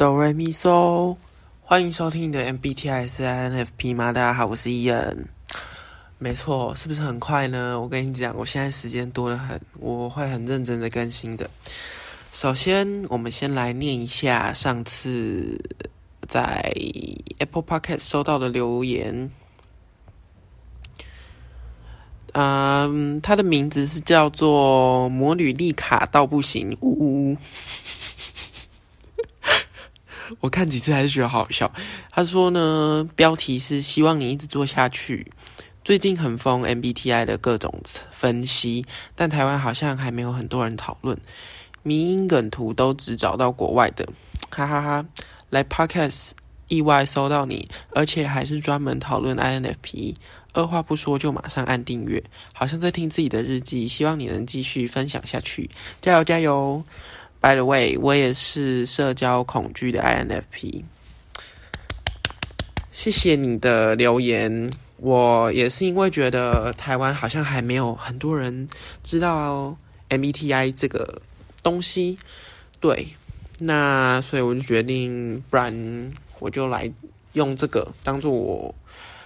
哆瑞咪嗦，欢迎收听你的 MBTI 是 INFP 吗？大家好，我是伊恩。没错，是不是很快呢？我跟你讲，我现在时间多得很，我会很认真的更新的。首先，我们先来念一下上次在 Apple Podcast 收到的留言。嗯，他的名字是叫做魔女丽卡到不行，呜呜呜。我看几次还是觉得好笑。他说呢，标题是希望你一直做下去。最近很疯 MBTI 的各种分析，但台湾好像还没有很多人讨论。迷因梗图都只找到国外的，哈哈哈。来 Podcast 意外搜到你，而且还是专门讨论 INFP。二话不说就马上按订阅，好像在听自己的日记。希望你能继续分享下去，加油加油！By the way，我也是社交恐惧的 INFP。谢谢你的留言，我也是因为觉得台湾好像还没有很多人知道 MBTI 这个东西，对，那所以我就决定，不然我就来用这个当做我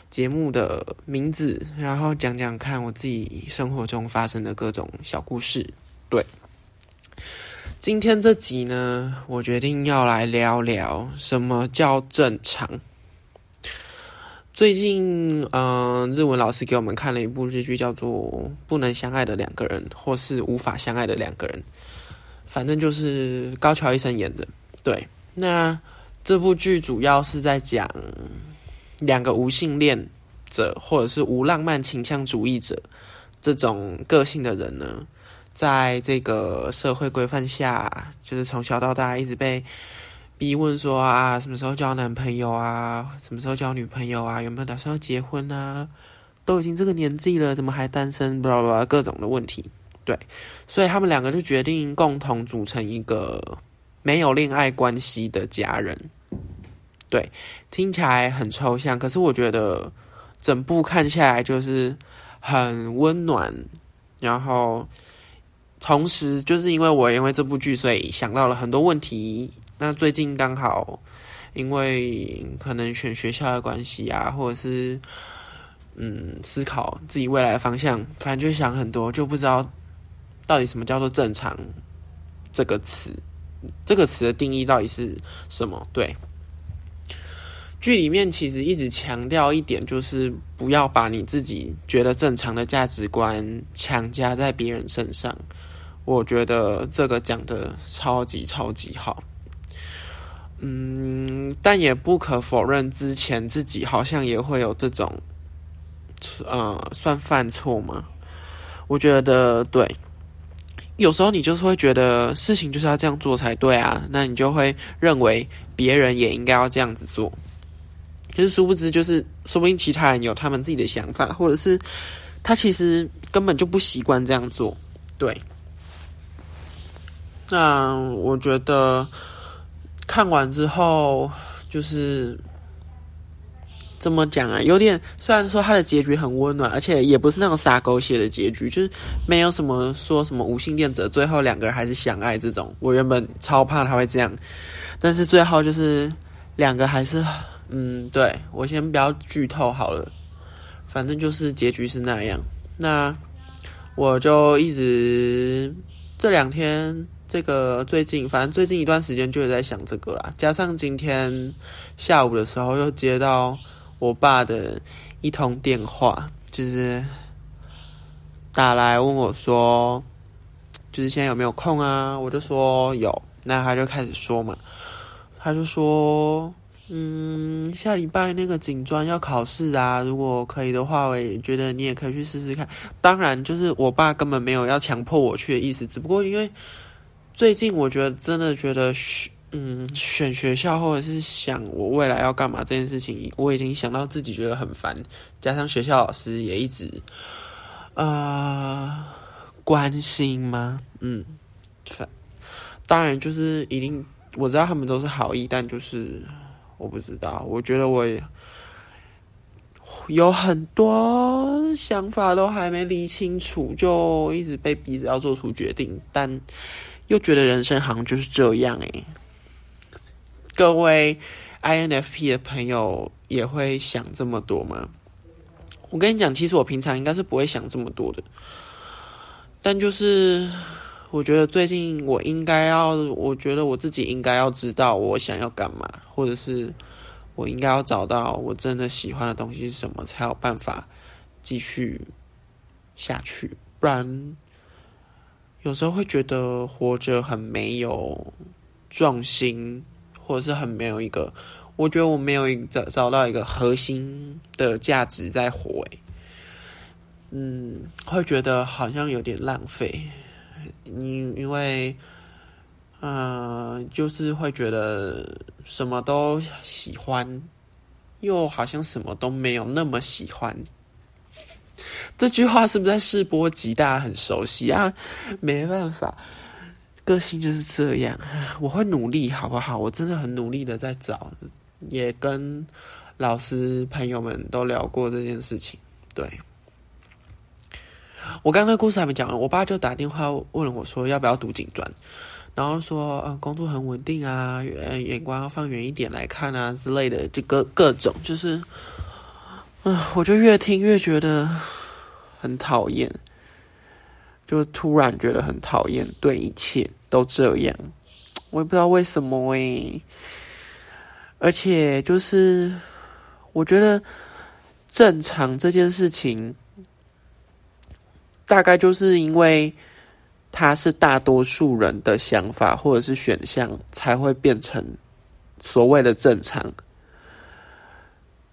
节目的名字，然后讲讲看我自己生活中发生的各种小故事，对。今天这集呢，我决定要来聊聊什么叫正常。最近，嗯，日文老师给我们看了一部日剧，叫做《不能相爱的两个人》或是《无法相爱的两个人》，反正就是高桥医生演的。对，那这部剧主要是在讲两个无性恋者或者是无浪漫倾向主义者这种个性的人呢。在这个社会规范下，就是从小到大一直被逼问说啊，什么时候交男朋友啊，什么时候交女朋友啊，有没有打算要结婚啊？都已经这个年纪了，怎么还单身？不不不，各种的问题。对，所以他们两个就决定共同组成一个没有恋爱关系的家人。对，听起来很抽象，可是我觉得整部看下来就是很温暖，然后。同时，就是因为我因为这部剧，所以想到了很多问题。那最近刚好，因为可能选学校的关系啊，或者是嗯思考自己未来的方向，反正就想很多，就不知道到底什么叫做正常这个词，这个词的定义到底是什么？对，剧里面其实一直强调一点，就是不要把你自己觉得正常的价值观强加在别人身上。我觉得这个讲的超级超级好，嗯，但也不可否认，之前自己好像也会有这种，呃，算犯错吗？我觉得对，有时候你就是会觉得事情就是要这样做才对啊，那你就会认为别人也应该要这样子做，可是殊不知，就是说不定其他人有他们自己的想法，或者是他其实根本就不习惯这样做，对。那我觉得看完之后，就是怎么讲啊？有点虽然说他的结局很温暖，而且也不是那种撒狗血的结局，就是没有什么说什么无性恋者最后两个人还是相爱这种。我原本超怕他会这样，但是最后就是两个还是嗯，对我先不要剧透好了，反正就是结局是那样。那我就一直这两天。这个最近，反正最近一段时间就是在想这个啦。加上今天下午的时候又接到我爸的一通电话，就是打来问我说，就是现在有没有空啊？我就说有，那他就开始说嘛，他就说，嗯，下礼拜那个警专要考试啊，如果可以的话，我也觉得你也可以去试试看。当然，就是我爸根本没有要强迫我去的意思，只不过因为。最近我觉得真的觉得选嗯选学校或者是想我未来要干嘛这件事情，我已经想到自己觉得很烦，加上学校老师也一直呃关心吗？嗯，反当然就是一定我知道他们都是好意，但就是我不知道，我觉得我也有很多想法都还没理清楚，就一直被逼着要做出决定，但。又觉得人生好像就是这样诶，各位 INFP 的朋友也会想这么多吗？我跟你讲，其实我平常应该是不会想这么多的，但就是我觉得最近我应该要，我觉得我自己应该要知道我想要干嘛，或者是我应该要找到我真的喜欢的东西是什么，才有办法继续下去。不然有时候会觉得活着很没有重心，或者是很没有一个。我觉得我没有找找到一个核心的价值在活，诶，嗯，会觉得好像有点浪费。因因为，嗯，就是会觉得什么都喜欢，又好像什么都没有那么喜欢。这句话是不是在试播集？大家很熟悉啊？没办法，个性就是这样。我会努力，好不好？我真的很努力的在找。也跟老师朋友们都聊过这件事情。对，我刚刚故事还没讲完，我爸就打电话问了我说要不要读警专，然后说嗯工作很稳定啊，眼光要放远一点来看啊之类的，就各各种就是，嗯，我就越听越觉得很讨厌，就突然觉得很讨厌，对一切都这样，我也不知道为什么诶。而且就是，我觉得正常这件事情，大概就是因为它是大多数人的想法或者是选项，才会变成所谓的正常。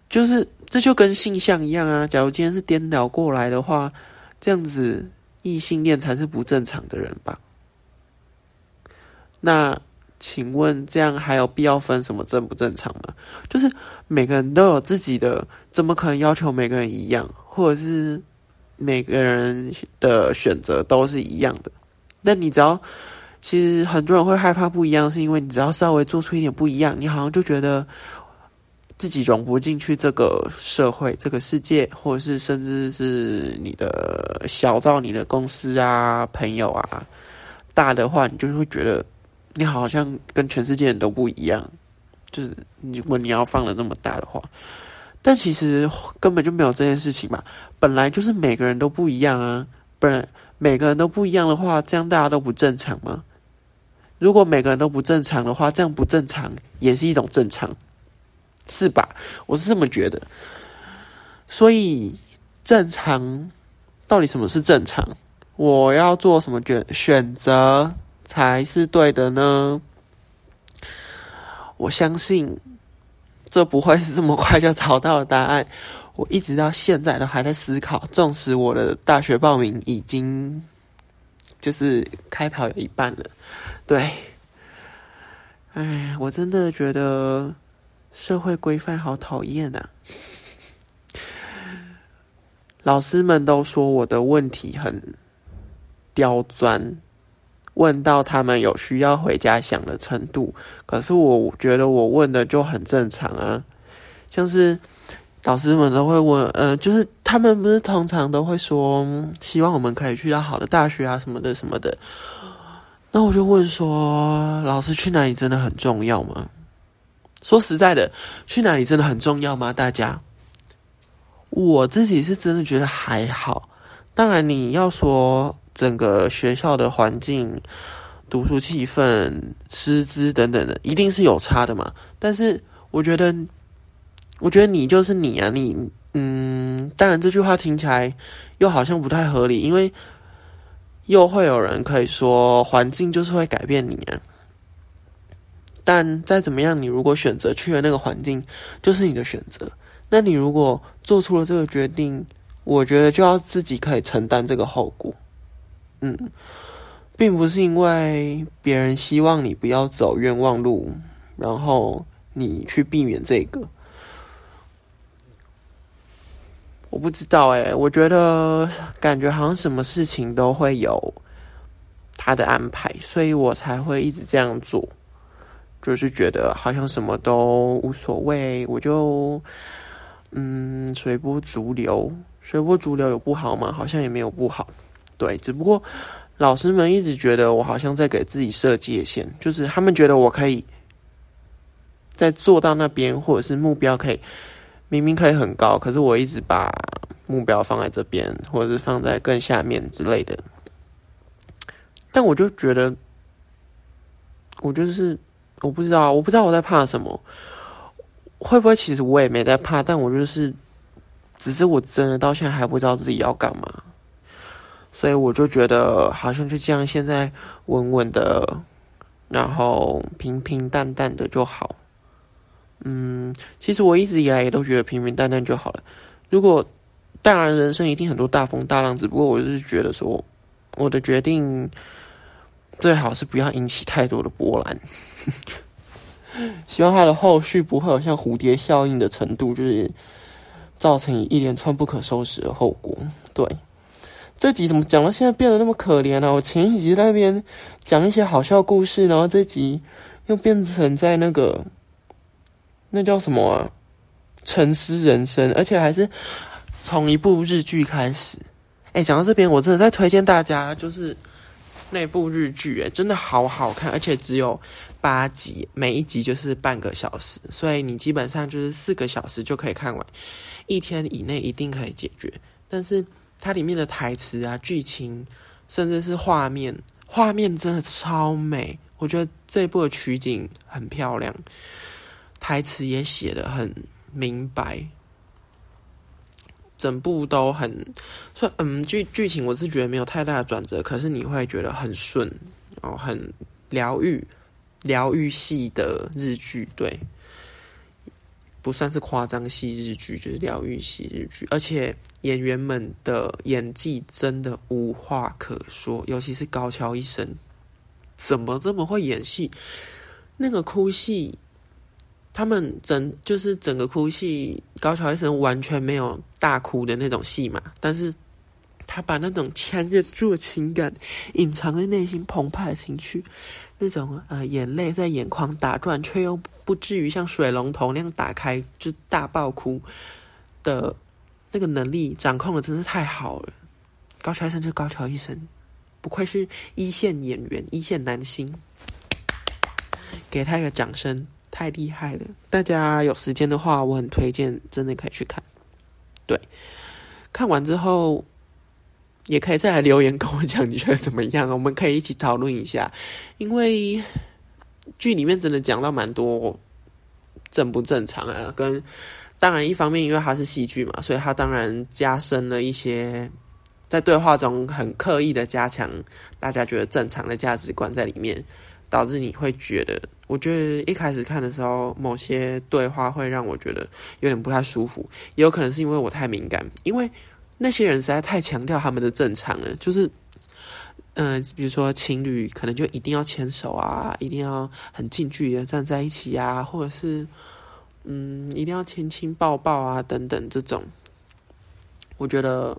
就是这就跟性向一样啊，假如今天是颠倒过来的话，这样子异性恋才是不正常的人吧？那。请问这样还有必要分什么正不正常吗？就是每个人都有自己的，怎么可能要求每个人一样，或者是每个人的选择都是一样的？那你只要，其实很多人会害怕不一样，是因为你只要稍微做出一点不一样，你好像就觉得自己融不进去这个社会、这个世界，或者是甚至是你的小到你的公司啊、朋友啊，大的话，你就会觉得。你好像跟全世界人都不一样，就是如果你要放的那么大的话，但其实根本就没有这件事情嘛。本来就是每个人都不一样啊，不然每个人都不一样的话，这样大家都不正常吗？如果每个人都不正常的话，这样不正常也是一种正常，是吧？我是这么觉得。所以正常到底什么是正常？我要做什么选选择？才是对的呢。我相信这不会是这么快就找到了答案。我一直到现在都还在思考，纵使我的大学报名已经就是开跑有一半了。对，哎，我真的觉得社会规范好讨厌啊！老师们都说我的问题很刁钻。问到他们有需要回家想的程度，可是我觉得我问的就很正常啊，像是老师们都会问，呃，就是他们不是通常都会说希望我们可以去到好的大学啊什么的什么的，那我就问说，老师去哪里真的很重要吗？说实在的，去哪里真的很重要吗？大家，我自己是真的觉得还好，当然你要说。整个学校的环境、读书气氛、师资等等的，一定是有差的嘛。但是我觉得，我觉得你就是你啊，你嗯，当然这句话听起来又好像不太合理，因为又会有人可以说环境就是会改变你啊。但再怎么样，你如果选择去了那个环境，就是你的选择。那你如果做出了这个决定，我觉得就要自己可以承担这个后果。嗯，并不是因为别人希望你不要走冤枉路，然后你去避免这个。我不知道哎，我觉得感觉好像什么事情都会有他的安排，所以我才会一直这样做。就是觉得好像什么都无所谓，我就嗯随波逐流。随波逐流有不好吗？好像也没有不好。对，只不过老师们一直觉得我好像在给自己设界限，就是他们觉得我可以在做到那边，或者是目标可以明明可以很高，可是我一直把目标放在这边，或者是放在更下面之类的。但我就觉得，我就是我不知道，我不知道我在怕什么。会不会其实我也没在怕，但我就是，只是我真的到现在还不知道自己要干嘛，所以我就觉得好像就这样，现在稳稳的，然后平平淡淡的就好。嗯，其实我一直以来也都觉得平平淡淡就好了。如果当然人生一定很多大风大浪，只不过我就是觉得说，我的决定最好是不要引起太多的波澜。希望它的后续不会有像蝴蝶效应的程度，就是造成一连串不可收拾的后果。对，这集怎么讲到现在变得那么可怜呢？我前几集在那边讲一些好笑故事，然后这集又变成在那个那叫什么？沉思人生，而且还是从一部日剧开始。哎，讲到这边，我真的在推荐大家，就是那部日剧，哎，真的好好看，而且只有。八集，每一集就是半个小时，所以你基本上就是四个小时就可以看完，一天以内一定可以解决。但是它里面的台词啊、剧情，甚至是画面，画面真的超美。我觉得这部的取景很漂亮，台词也写的很明白，整部都很说，嗯，剧剧情我是觉得没有太大的转折，可是你会觉得很顺，然后很疗愈。疗愈系的日剧，对，不算是夸张系日剧，就是疗愈系日剧，而且演员们的演技真的无话可说，尤其是高桥一生，怎么这么会演戏？那个哭戏，他们整就是整个哭戏，高桥一生完全没有大哭的那种戏嘛，但是。他把那种强忍住的情感，隐藏在内心澎湃的情绪，那种呃眼泪在眼眶打转，却又不至于像水龙头那样打开就大爆哭的那个能力，掌控的真是太好了。高桥医生就高桥医生，不愧是一线演员，一线男星，给他一个掌声，太厉害了！大家有时间的话，我很推荐，真的可以去看。对，看完之后。也可以再来留言跟我讲，你觉得怎么样？我们可以一起讨论一下。因为剧里面真的讲到蛮多正不正常啊，跟当然一方面因为它是戏剧嘛，所以它当然加深了一些在对话中很刻意的加强大家觉得正常的价值观在里面，导致你会觉得，我觉得一开始看的时候，某些对话会让我觉得有点不太舒服，也有可能是因为我太敏感，因为。那些人实在太强调他们的正常了，就是，嗯，比如说情侣可能就一定要牵手啊，一定要很近距离的站在一起啊，或者是，嗯，一定要亲亲抱抱啊，等等这种。我觉得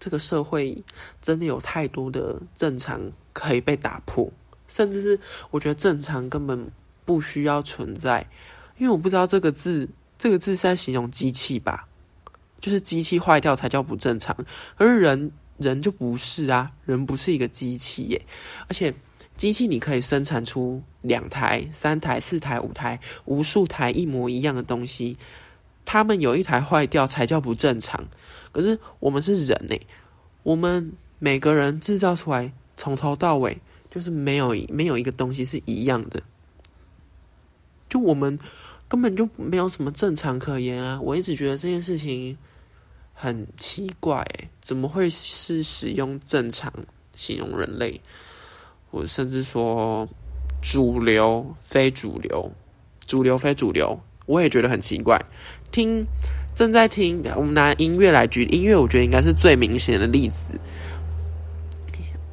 这个社会真的有太多的正常可以被打破，甚至是我觉得正常根本不需要存在，因为我不知道这个字，这个字是在形容机器吧。就是机器坏掉才叫不正常，而人人就不是啊，人不是一个机器耶。而且机器你可以生产出两台、三台、四台、五台、无数台一模一样的东西，他们有一台坏掉才叫不正常。可是我们是人呢，我们每个人制造出来从头到尾就是没有没有一个东西是一样的，就我们根本就没有什么正常可言啊！我一直觉得这件事情。很奇怪，怎么会是使用正常形容人类？我甚至说主流、非主流、主流、非主流，我也觉得很奇怪。听正在听，我们拿音乐来举音乐，我觉得应该是最明显的例子。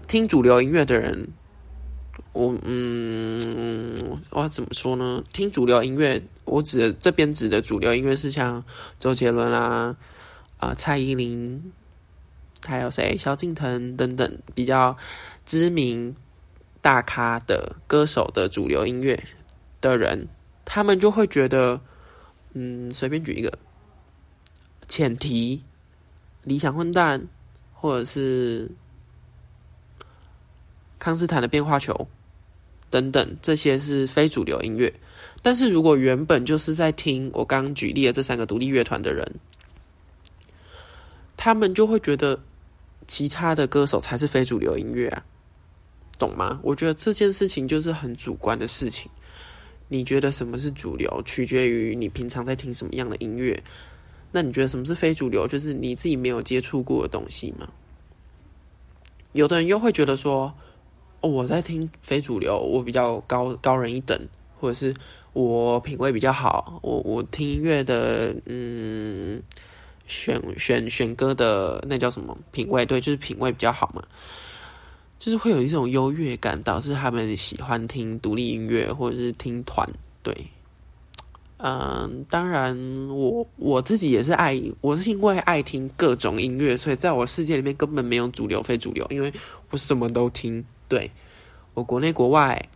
听主流音乐的人，我嗯，我怎么说呢？听主流音乐，我指这边指的主流音乐是像周杰伦啊。啊，蔡依林，还有谁？萧敬腾等等比较知名大咖的歌手的主流音乐的人，他们就会觉得，嗯，随便举一个，前提，理想混蛋，或者是康斯坦的变化球，等等，这些是非主流音乐。但是如果原本就是在听我刚刚举例的这三个独立乐团的人，他们就会觉得其他的歌手才是非主流音乐啊，懂吗？我觉得这件事情就是很主观的事情。你觉得什么是主流，取决于你平常在听什么样的音乐。那你觉得什么是非主流？就是你自己没有接触过的东西吗？有的人又会觉得说，我在听非主流，我比较高高人一等，或者是我品味比较好，我我听音乐的，嗯，选选选歌的那叫什么品味？对，就是品味比较好嘛，就是会有一种优越感，导致他们喜欢听独立音乐或者是听团，对。嗯，当然，我我自己也是爱，我是因为爱听各种音乐，所以在我世界里面根本没有主流非主流，因为我什么都听。对我国内国外，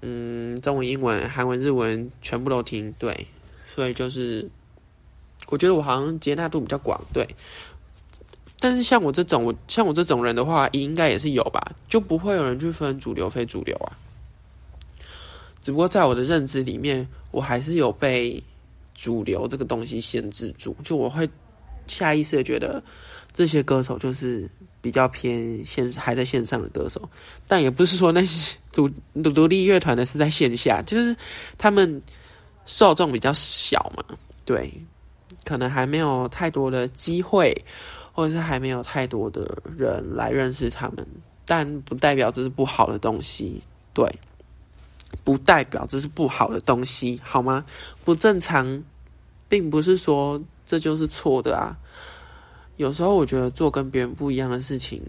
嗯，中文、英文、韩文、日文全部都听。对，所以就是我觉得我好像接纳度比较广。对，但是像我这种，我像我这种人的话，应该也是有吧，就不会有人去分主流非主流啊。只不过在我的认知里面，我还是有被主流这个东西限制住。就我会下意识的觉得这些歌手就是比较偏线还在线上的歌手，但也不是说那些独独独立乐团的是在线下，就是他们受众比较小嘛，对，可能还没有太多的机会，或者是还没有太多的人来认识他们，但不代表这是不好的东西，对。不代表这是不好的东西，好吗？不正常，并不是说这就是错的啊。有时候我觉得做跟别人不一样的事情，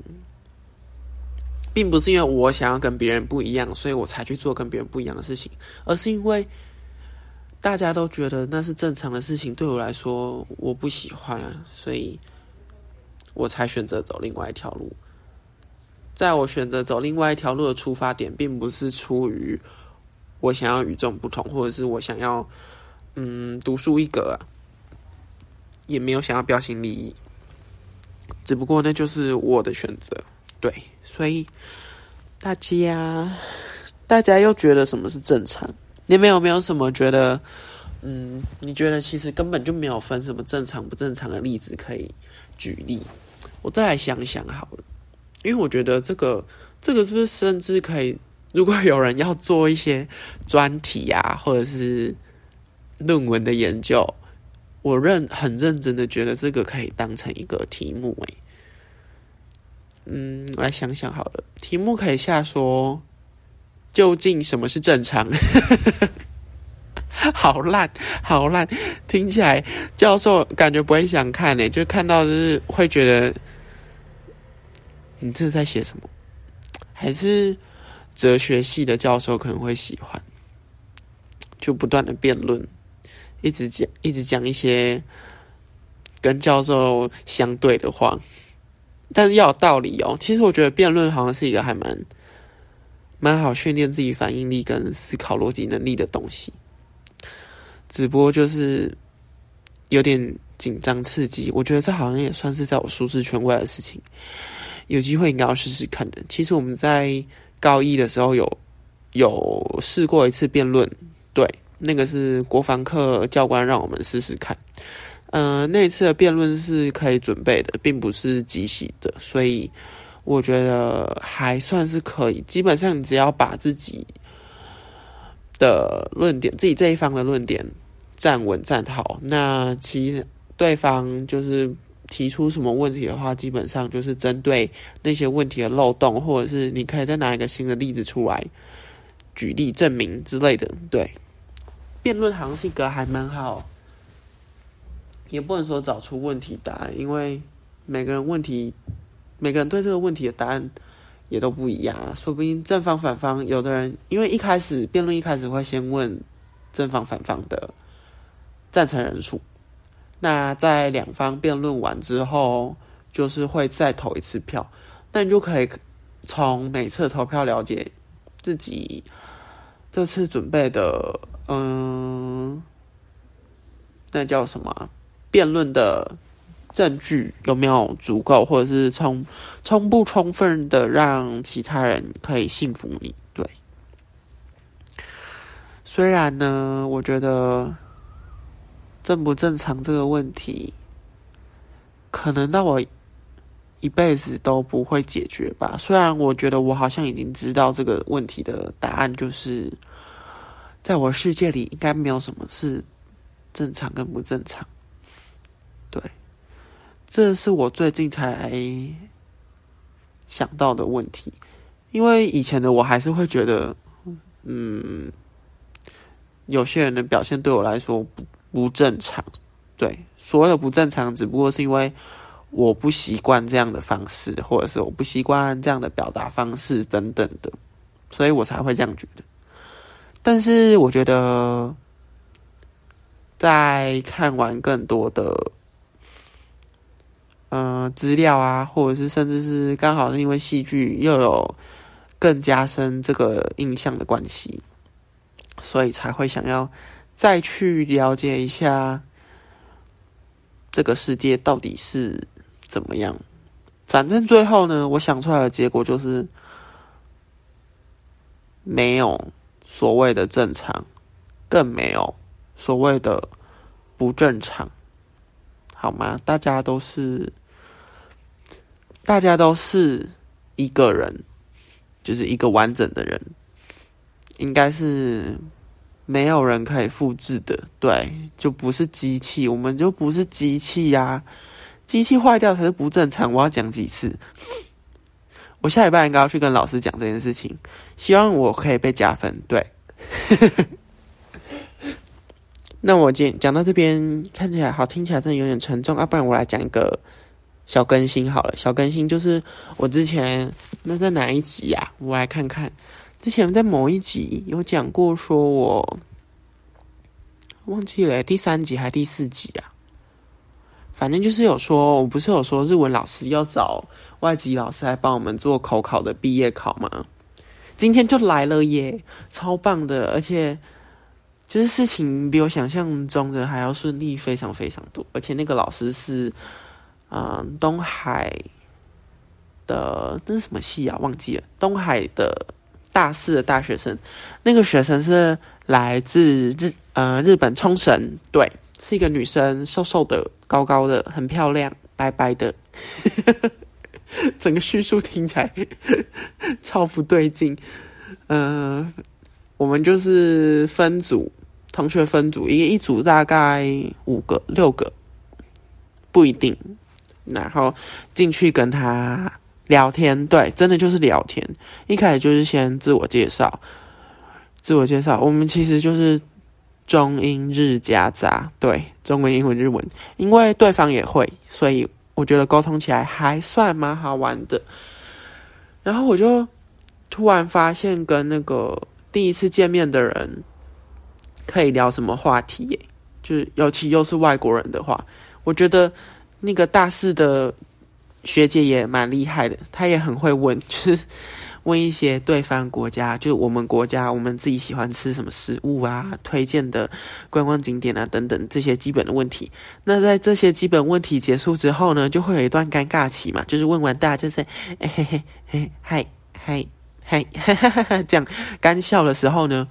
并不是因为我想要跟别人不一样，所以我才去做跟别人不一样的事情，而是因为大家都觉得那是正常的事情，对我来说我不喜欢，所以我才选择走另外一条路。在我选择走另外一条路的出发点，并不是出于。我想要与众不同，或者是我想要，嗯，独树一格，也没有想要标新立异，只不过那就是我的选择，对，所以大家，大家又觉得什么是正常？你们有没有什么觉得，嗯，你觉得其实根本就没有分什么正常不正常的例子可以举例？我再来想想好了，因为我觉得这个，这个是不是甚至可以？如果有人要做一些专题啊，或者是论文的研究，我认很认真的觉得这个可以当成一个题目。诶，嗯，我来想想好了，题目可以下说：究竟什么是正常？好烂，好烂，听起来教授感觉不会想看呢，就看到就是会觉得你这是在写什么？还是？哲学系的教授可能会喜欢，就不断的辩论，一直讲，一直讲一些跟教授相对的话，但是要有道理哦。其实我觉得辩论好像是一个还蛮蛮好训练自己反应力跟思考逻辑能力的东西，只不过就是有点紧张刺激。我觉得这好像也算是在我舒适圈外的事情，有机会应该要试试看的。其实我们在。高一的时候有有试过一次辩论，对，那个是国防课教官让我们试试看。嗯，那次的辩论是可以准备的，并不是即席的，所以我觉得还算是可以。基本上你只要把自己的论点，自己这一方的论点站稳站好，那其对方就是。提出什么问题的话，基本上就是针对那些问题的漏洞，或者是你可以再拿一个新的例子出来举例证明之类的。对，辩论好像是一个还蛮好，也不能说找出问题答案，因为每个人问题，每个人对这个问题的答案也都不一样。说不定正方反方，有的人因为一开始辩论一开始会先问正方反方的赞成人数。那在两方辩论完之后，就是会再投一次票，那你就可以从每次投票了解自己这次准备的，嗯，那叫什么？辩论的证据有没有足够，或者是充充不充分的让其他人可以信服你？对，虽然呢，我觉得正不正常这个问题，可能到我一辈子都不会解决吧。虽然我觉得我好像已经知道这个问题的答案，就是在我世界里应该没有什么是正常跟不正常。对，这是我最近才想到的问题，因为以前的我还是会觉得，嗯。有些人的表现对我来说不不正常，对所谓的不正常，只不过是因为我不习惯这样的方式，或者是我不习惯这样的表达方式等等的，所以我才会这样觉得。但是我觉得，在看完更多的嗯资料啊，或者是甚至是刚好是因为戏剧又有更加深这个印象的关系。所以才会想要再去了解一下这个世界到底是怎么样。反正最后呢，我想出来的结果就是没有所谓的正常，更没有所谓的不正常，好吗？大家都是，大家都是一个人，就是一个完整的人。应该是没有人可以复制的，对，就不是机器，我们就不是机器呀。机器坏掉才是不正常。我要讲几次？我下礼拜应该要去跟老师讲这件事情，希望我可以被加分。对，那我讲讲到这边，看起来好，听起来真的有点沉重啊。不然我来讲一个小更新好了。小更新就是我之前那在哪一集呀？我来看看。之前在某一集有讲过，说我忘记了第三集还是第四集啊？反正就是有说，我不是有说日文老师要找外籍老师来帮我们做口考的毕业考吗？今天就来了耶，超棒的！而且就是事情比我想象中的还要顺利，非常非常多。而且那个老师是嗯东海的那是什么系啊？忘记了，东海的。大四的大学生，那个学生是来自日呃日本冲绳，对，是一个女生，瘦瘦的，高高的，很漂亮，白白的。整个叙述听起来超不对劲。呃，我们就是分组，同学分组，一个一组大概五个六个，不一定。然后进去跟他。聊天对，真的就是聊天。一开始就是先自我介绍，自我介绍。我们其实就是中英日夹杂，对，中文、英文、日文。因为对方也会，所以我觉得沟通起来还算蛮好玩的。然后我就突然发现，跟那个第一次见面的人可以聊什么话题耶？就是尤其又是外国人的话，我觉得那个大四的。学姐也蛮厉害的，她也很会问，就是问一些对方国家，就我们国家，我们自己喜欢吃什么食物啊，推荐的观光景点啊等等这些基本的问题。那在这些基本问题结束之后呢，就会有一段尴尬期嘛，就是问完大家就是嘿嘿嘿嗨嗨嗨这样干笑的时候呢，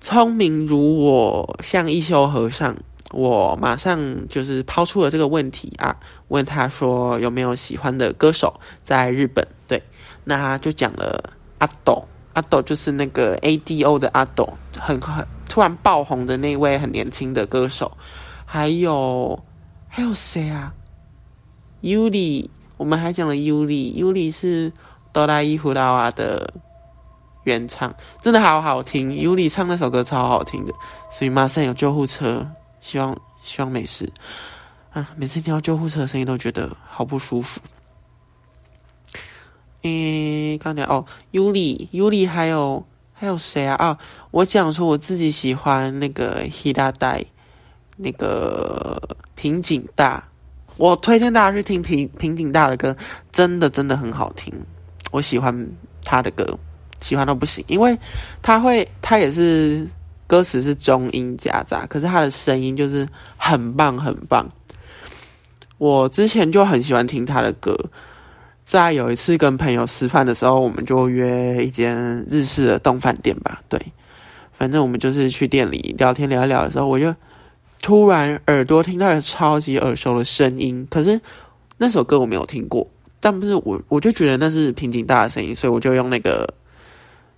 聪明如我像一休和尚。我马上就是抛出了这个问题啊，问他说有没有喜欢的歌手在日本？对，那他就讲了阿斗，阿斗就是那个 A D O 的阿斗，很很突然爆红的那位很年轻的歌手。还有还有谁啊？Yuli，我们还讲了 Yuli，Yuli 是哆啦 A 梦啊的原唱，真的好好听。Yuli 唱那首歌超好听的，所以马上有救护车。希望希望没事啊！每次听到救护车的声音都觉得好不舒服。诶，刚才哦，尤里尤里还有还有谁啊？啊，我讲说我自己喜欢那个 Hida 代，那个平井大，我推荐大家去听平平井大的歌，真的真的很好听，我喜欢他的歌，喜欢到不行，因为他会他也是。歌词是中英夹杂，可是他的声音就是很棒很棒。我之前就很喜欢听他的歌，在有一次跟朋友吃饭的时候，我们就约一间日式的动饭店吧。对，反正我们就是去店里聊天聊一聊的时候，我就突然耳朵听到了超级耳熟的声音，可是那首歌我没有听过，但不是我我就觉得那是平井大的声音，所以我就用那个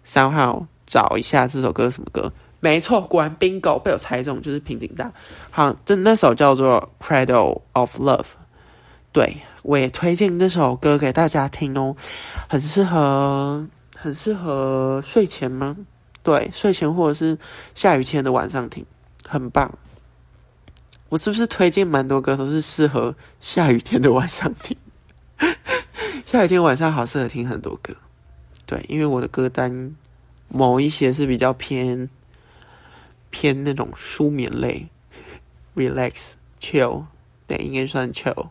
三号找一下这首歌什么歌。没错，果然 bingo 被我猜中，就是平井大。好，这那首叫做《Cradle of Love》，对我也推荐这首歌给大家听哦，很适合，很适合睡前吗？对，睡前或者是下雨天的晚上听，很棒。我是不是推荐蛮多歌都是适合下雨天的晚上听？下雨天晚上好适合听很多歌，对，因为我的歌单某一些是比较偏。偏那种舒眠类，relax chill，对，应该算 chill。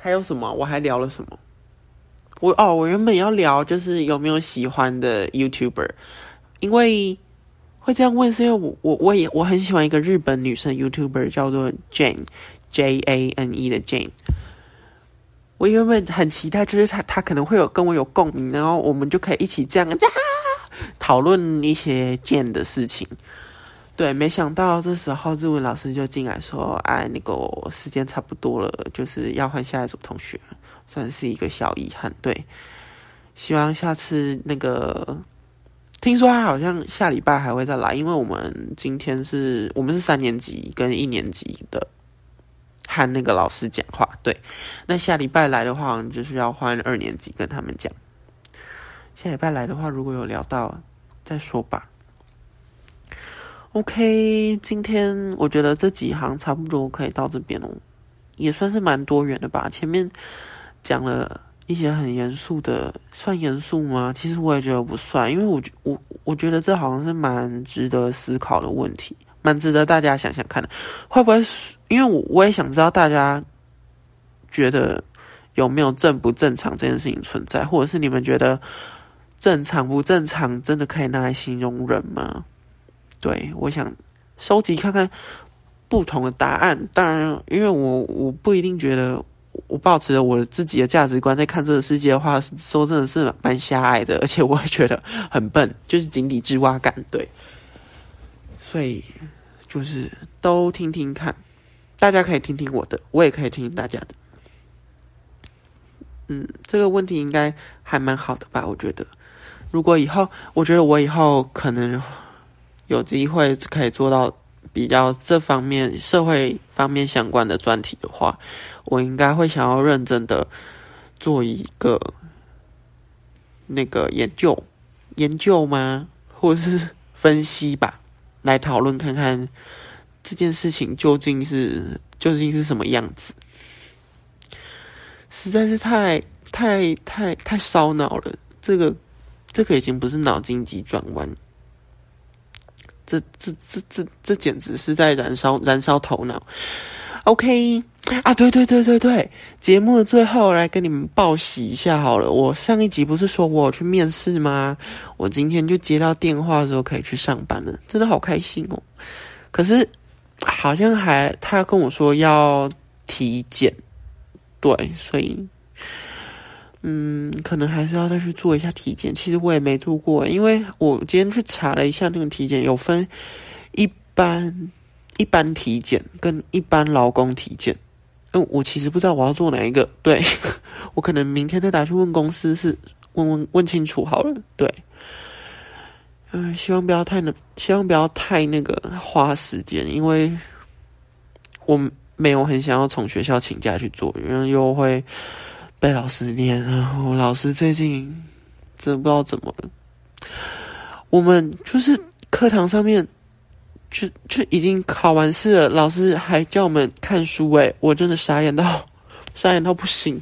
还有什么？我还聊了什么？我哦，我原本要聊就是有没有喜欢的 YouTuber，因为会这样问是因为我我我也我很喜欢一个日本女生 YouTuber 叫做 Jane J A N E 的 Jane。我原本很期待，就是她她可能会有跟我有共鸣，然后我们就可以一起这样。讨论一些剑的事情，对，没想到这时候日文老师就进来说：“哎，那个时间差不多了，就是要换下一组同学，算是一个小遗憾。”对，希望下次那个，听说他好像下礼拜还会再来，因为我们今天是我们是三年级跟一年级的，和那个老师讲话。对，那下礼拜来的话，就是要换二年级跟他们讲。下礼拜来的话，如果有聊到，再说吧。OK，今天我觉得这几行差不多可以到这边哦，也算是蛮多元的吧。前面讲了一些很严肃的，算严肃吗？其实我也觉得不算，因为我觉我我觉得这好像是蛮值得思考的问题，蛮值得大家想想看的。会不会？因为我我也想知道大家觉得有没有正不正常这件事情存在，或者是你们觉得？正常不正常，真的可以拿来形容人吗？对，我想收集看看不同的答案。当然，因为我我不一定觉得，我保持着我自己的价值观在看这个世界的话，说真的是蛮狭隘的，而且我也觉得很笨，就是井底之蛙感。对，所以就是都听听看，大家可以听听我的，我也可以听听大家的。嗯，这个问题应该还蛮好的吧？我觉得。如果以后，我觉得我以后可能有机会可以做到比较这方面社会方面相关的专题的话，我应该会想要认真的做一个那个研究研究吗？或者是分析吧，来讨论看看这件事情究竟是究竟是什么样子，实在是太太太太烧脑了，这个。这个已经不是脑筋急转弯，这这这这这简直是在燃烧燃烧头脑。OK 啊，对对对对对，节目的最后来跟你们报喜一下好了。我上一集不是说我去面试吗？我今天就接到电话的时候可以去上班了，真的好开心哦。可是好像还他跟我说要体检，对，所以。嗯，可能还是要再去做一下体检。其实我也没做过，因为我今天去查了一下那个体检，有分一般一般体检跟一般劳工体检。嗯，我其实不知道我要做哪一个。对，我可能明天再打去问公司，是问问问清楚好了。对，嗯，希望不要太那，希望不要太那个花时间，因为我没有很想要从学校请假去做，因为又会。被老师念，然后老师最近真不知道怎么了。我们就是课堂上面，就就已经考完试了，老师还叫我们看书，诶，我真的傻眼到 傻眼到不行，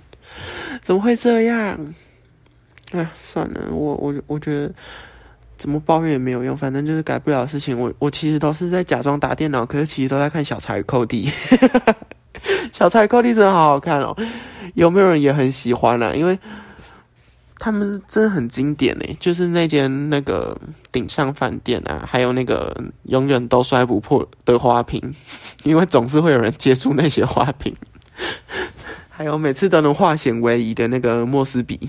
怎么会这样？哎，算了，我我我觉得怎么抱怨也没有用，反正就是改不了事情。我我其实都是在假装打电脑，可是其实都在看小柴寇弟。小柴寇弟真的好好看哦。有没有人也很喜欢啊？因为他们真的很经典诶，就是那间那个顶上饭店啊，还有那个永远都摔不破的花瓶，因为总是会有人接触那些花瓶，还有每次都能化险为夷的那个莫斯比，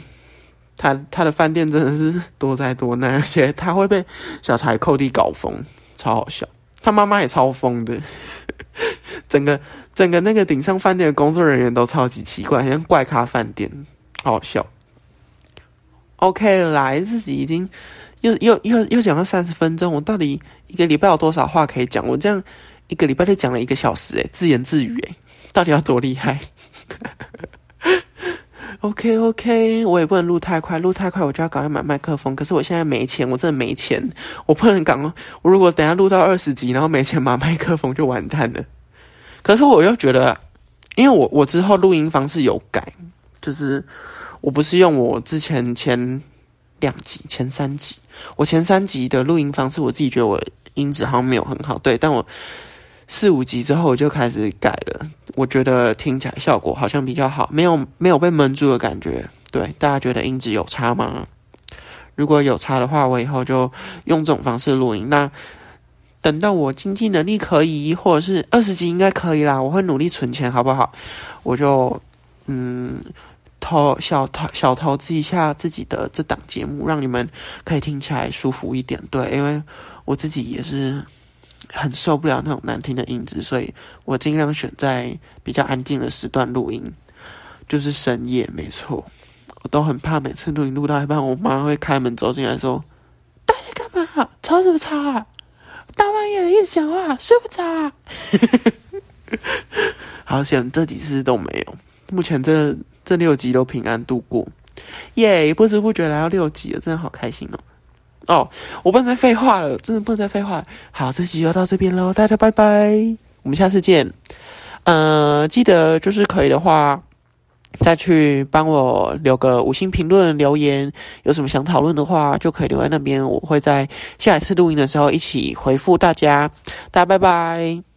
他他的饭店真的是多灾多难，而且他会被小柴寇弟搞疯，超好笑。他妈妈也超疯的，整个整个那个顶上饭店的工作人员都超级奇怪，像怪咖饭店，好好笑。OK 来，自己已经又又又又讲了三十分钟，我到底一个礼拜有多少话可以讲？我这样一个礼拜就讲了一个小时，诶，自言自语，诶，到底要多厉害？OK OK，我也不能录太快，录太快我就要赶快买麦克风。可是我现在没钱，我真的没钱，我不能赶。我如果等下录到二十集，然后没钱买麦克风，就完蛋了。可是我又觉得，因为我我之后录音方式有改，就是我不是用我之前前两集、前三集，我前三集的录音方式，我自己觉得我音质好像没有很好，对，但我。四五集之后我就开始改了，我觉得听起来效果好像比较好，没有没有被闷住的感觉。对，大家觉得音质有差吗？如果有差的话，我以后就用这种方式录音。那等到我经济能力可以，或者是二十级应该可以啦，我会努力存钱，好不好？我就嗯投小投小投资一下自己的这档节目，让你们可以听起来舒服一点。对，因为我自己也是。很受不了那种难听的音质，所以我尽量选在比较安静的时段录音，就是深夜，没错。我都很怕每次录音录到一半，我妈会开门走进来说：“大家干嘛？吵什么吵啊？大半夜的一直讲话，睡不着。”好险，这几次都没有。目前这这六集都平安度过，耶！不知不觉来到六集了，真的好开心哦。哦，我不能再废话了，真的不能再废话。好，这集就到这边喽，大家拜拜，我们下次见。呃，记得就是可以的话，再去帮我留个五星评论留言，有什么想讨论的话，就可以留在那边，我会在下一次录音的时候一起回复大家。大家拜拜。